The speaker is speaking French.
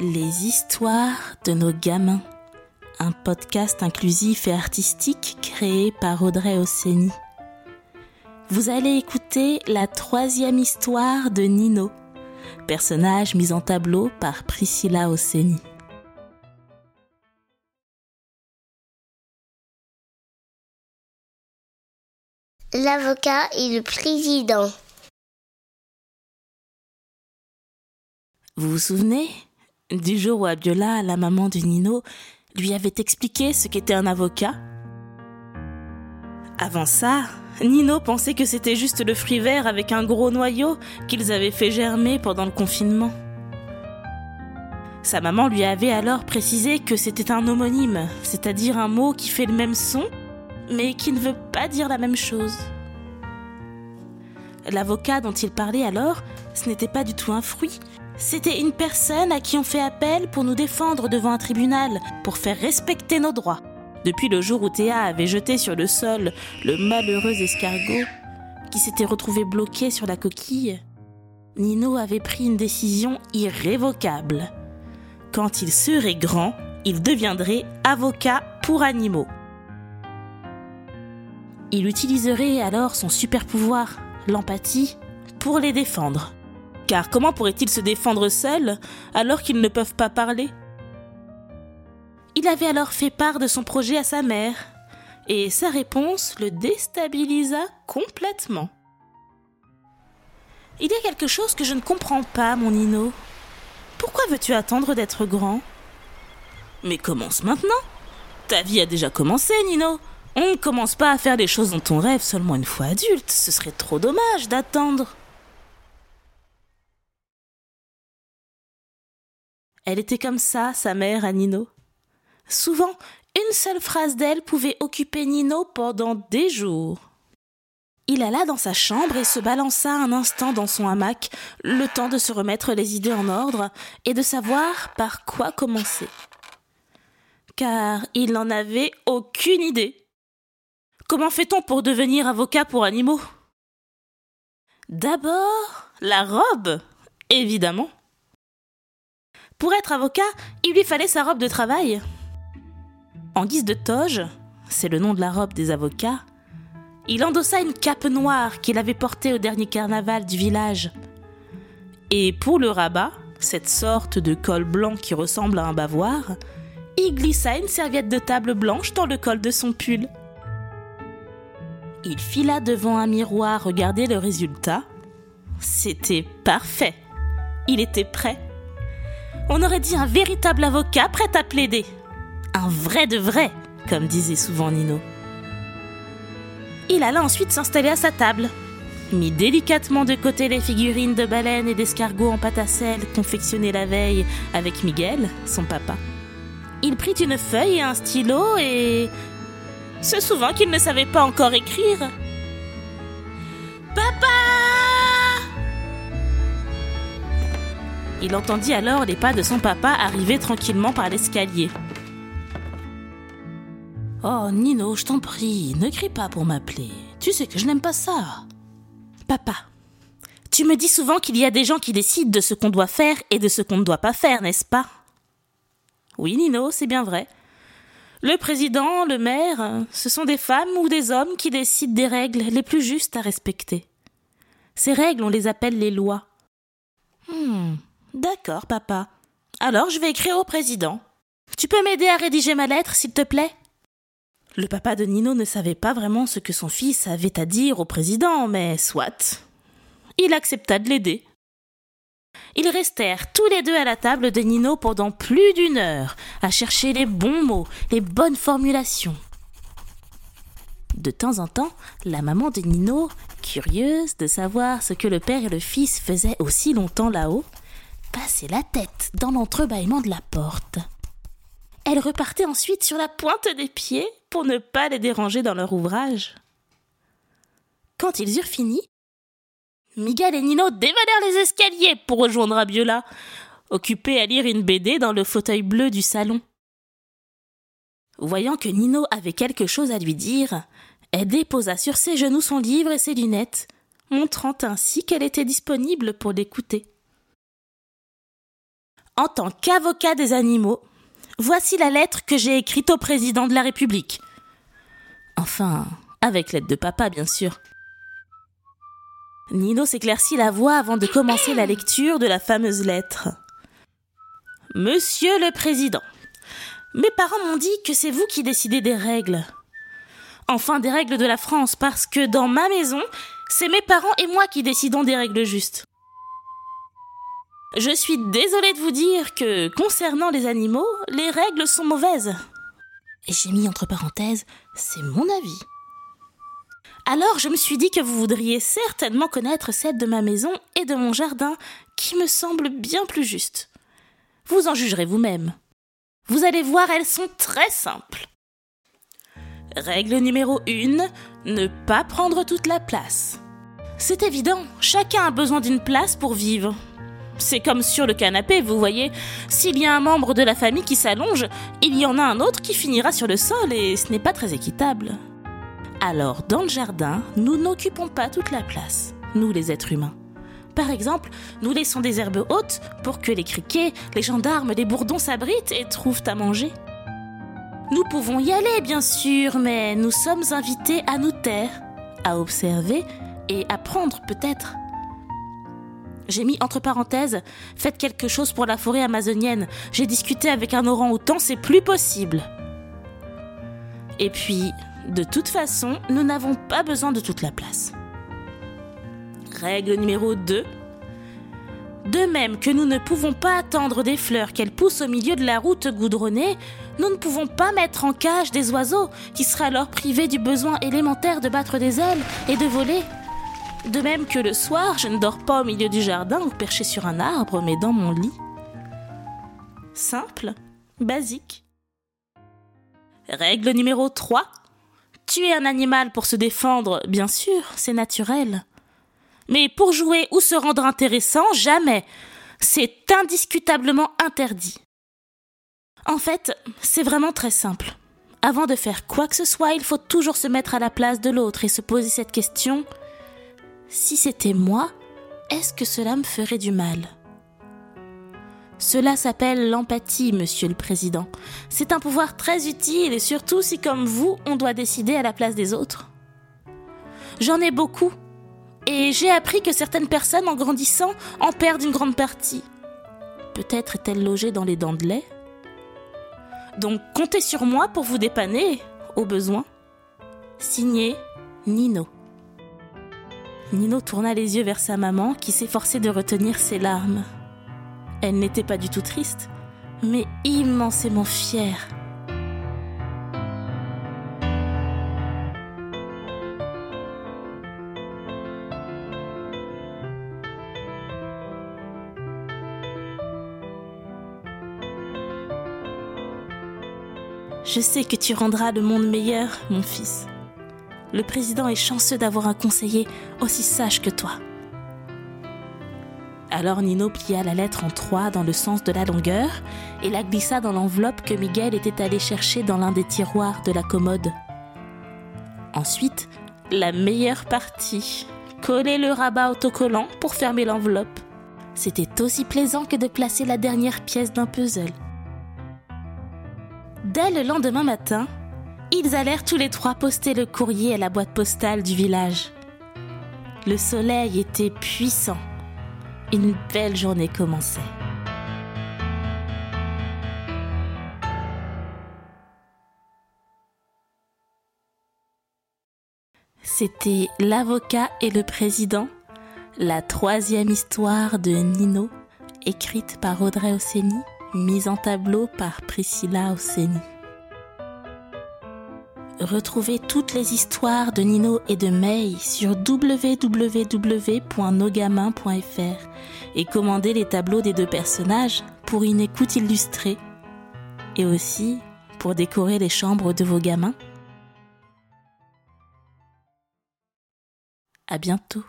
Les histoires de nos gamins. Un podcast inclusif et artistique créé par Audrey Osseni. Vous allez écouter la troisième histoire de Nino, personnage mis en tableau par Priscilla Osseni. L'avocat et le président. Vous vous souvenez? Du jour où Abiola, la maman de Nino, lui avait expliqué ce qu'était un avocat Avant ça, Nino pensait que c'était juste le fruit vert avec un gros noyau qu'ils avaient fait germer pendant le confinement. Sa maman lui avait alors précisé que c'était un homonyme, c'est-à-dire un mot qui fait le même son, mais qui ne veut pas dire la même chose. L'avocat dont il parlait alors, ce n'était pas du tout un fruit, c'était une personne à qui on fait appel pour nous défendre devant un tribunal, pour faire respecter nos droits. Depuis le jour où Théa avait jeté sur le sol le malheureux escargot qui s'était retrouvé bloqué sur la coquille, Nino avait pris une décision irrévocable. Quand il serait grand, il deviendrait avocat pour animaux. Il utiliserait alors son super pouvoir, l'empathie, pour les défendre. Car comment pourrait-il se défendre seul alors qu'ils ne peuvent pas parler? Il avait alors fait part de son projet à sa mère, et sa réponse le déstabilisa complètement. Il y a quelque chose que je ne comprends pas, mon Nino. Pourquoi veux-tu attendre d'être grand Mais commence maintenant. Ta vie a déjà commencé, Nino. On ne commence pas à faire les choses dont on rêve seulement une fois adulte. Ce serait trop dommage d'attendre. Elle était comme ça, sa mère, à Nino. Souvent, une seule phrase d'elle pouvait occuper Nino pendant des jours. Il alla dans sa chambre et se balança un instant dans son hamac, le temps de se remettre les idées en ordre et de savoir par quoi commencer. Car il n'en avait aucune idée. Comment fait-on pour devenir avocat pour animaux? D'abord, la robe, évidemment. Pour être avocat, il lui fallait sa robe de travail. En guise de toge, c'est le nom de la robe des avocats, il endossa une cape noire qu'il avait portée au dernier carnaval du village. Et pour le rabat, cette sorte de col blanc qui ressemble à un bavoir, il glissa une serviette de table blanche dans le col de son pull. Il fila devant un miroir regarder le résultat. C'était parfait. Il était prêt. On aurait dit un véritable avocat prêt à plaider. Un vrai de vrai, comme disait souvent Nino. Il alla ensuite s'installer à sa table, mit délicatement de côté les figurines de baleines et d'escargots en pâte à sel confectionnées la veille avec Miguel, son papa. Il prit une feuille et un stylo et... Se souvent qu'il ne savait pas encore écrire. Papa Il entendit alors les pas de son papa arriver tranquillement par l'escalier. Oh, Nino, je t'en prie, ne crie pas pour m'appeler. Tu sais que je n'aime pas ça. Papa, tu me dis souvent qu'il y a des gens qui décident de ce qu'on doit faire et de ce qu'on ne doit pas faire, n'est-ce pas? Oui, Nino, c'est bien vrai. Le président, le maire, ce sont des femmes ou des hommes qui décident des règles les plus justes à respecter. Ces règles, on les appelle les lois. D'accord, papa. Alors je vais écrire au président. Tu peux m'aider à rédiger ma lettre, s'il te plaît? Le papa de Nino ne savait pas vraiment ce que son fils avait à dire au président, mais soit. Il accepta de l'aider. Ils restèrent tous les deux à la table de Nino pendant plus d'une heure, à chercher les bons mots, les bonnes formulations. De temps en temps, la maman de Nino, curieuse de savoir ce que le père et le fils faisaient aussi longtemps là-haut, passait la tête dans l'entrebâillement de la porte. Elle repartait ensuite sur la pointe des pieds pour ne pas les déranger dans leur ouvrage. Quand ils eurent fini, Miguel et Nino dévalèrent les escaliers pour rejoindre Abiola, occupés à lire une BD dans le fauteuil bleu du salon. Voyant que Nino avait quelque chose à lui dire, elle déposa sur ses genoux son livre et ses lunettes, montrant ainsi qu'elle était disponible pour l'écouter. En tant qu'avocat des animaux, voici la lettre que j'ai écrite au président de la République. Enfin, avec l'aide de papa, bien sûr. Nino s'éclaircit la voix avant de commencer la lecture de la fameuse lettre. Monsieur le Président, mes parents m'ont dit que c'est vous qui décidez des règles. Enfin, des règles de la France, parce que dans ma maison, c'est mes parents et moi qui décidons des règles justes. Je suis désolée de vous dire que, concernant les animaux, les règles sont mauvaises. Et j'ai mis entre parenthèses, c'est mon avis. Alors je me suis dit que vous voudriez certainement connaître celle de ma maison et de mon jardin, qui me semble bien plus juste. Vous en jugerez vous-même. Vous allez voir, elles sont très simples. Règle numéro 1, ne pas prendre toute la place. C'est évident, chacun a besoin d'une place pour vivre. C'est comme sur le canapé, vous voyez. S'il y a un membre de la famille qui s'allonge, il y en a un autre qui finira sur le sol et ce n'est pas très équitable. Alors, dans le jardin, nous n'occupons pas toute la place, nous les êtres humains. Par exemple, nous laissons des herbes hautes pour que les criquets, les gendarmes, les bourdons s'abritent et trouvent à manger. Nous pouvons y aller, bien sûr, mais nous sommes invités à nous taire, à observer et à prendre peut-être. J'ai mis entre parenthèses, faites quelque chose pour la forêt amazonienne. J'ai discuté avec un orang-outan, c'est plus possible. Et puis, de toute façon, nous n'avons pas besoin de toute la place. Règle numéro 2. De même que nous ne pouvons pas attendre des fleurs qu'elles poussent au milieu de la route goudronnée, nous ne pouvons pas mettre en cage des oiseaux qui seraient alors privés du besoin élémentaire de battre des ailes et de voler. De même que le soir, je ne dors pas au milieu du jardin ou perché sur un arbre, mais dans mon lit. Simple, basique. Règle numéro 3. Tuer un animal pour se défendre, bien sûr, c'est naturel. Mais pour jouer ou se rendre intéressant, jamais. C'est indiscutablement interdit. En fait, c'est vraiment très simple. Avant de faire quoi que ce soit, il faut toujours se mettre à la place de l'autre et se poser cette question. Si c'était moi, est-ce que cela me ferait du mal? Cela s'appelle l'empathie, monsieur le président. C'est un pouvoir très utile et surtout si comme vous, on doit décider à la place des autres. J'en ai beaucoup. Et j'ai appris que certaines personnes, en grandissant, en perdent une grande partie. Peut-être est-elle logée dans les dents de lait? Donc comptez sur moi pour vous dépanner, au besoin. Signé Nino. Nino tourna les yeux vers sa maman qui s'efforçait de retenir ses larmes. Elle n'était pas du tout triste, mais immensément fière. Je sais que tu rendras le monde meilleur, mon fils. Le président est chanceux d'avoir un conseiller aussi sage que toi. Alors Nino plia la lettre en trois dans le sens de la longueur et la glissa dans l'enveloppe que Miguel était allé chercher dans l'un des tiroirs de la commode. Ensuite, la meilleure partie, coller le rabat autocollant pour fermer l'enveloppe. C'était aussi plaisant que de placer la dernière pièce d'un puzzle. Dès le lendemain matin, ils allèrent tous les trois poster le courrier à la boîte postale du village. Le soleil était puissant une belle journée commençait. C'était L'avocat et le président, la troisième histoire de Nino, écrite par Audrey Osseni, mise en tableau par Priscilla Osseni. Retrouvez toutes les histoires de Nino et de May sur www.nogamin.fr et commandez les tableaux des deux personnages pour une écoute illustrée et aussi pour décorer les chambres de vos gamins. À bientôt.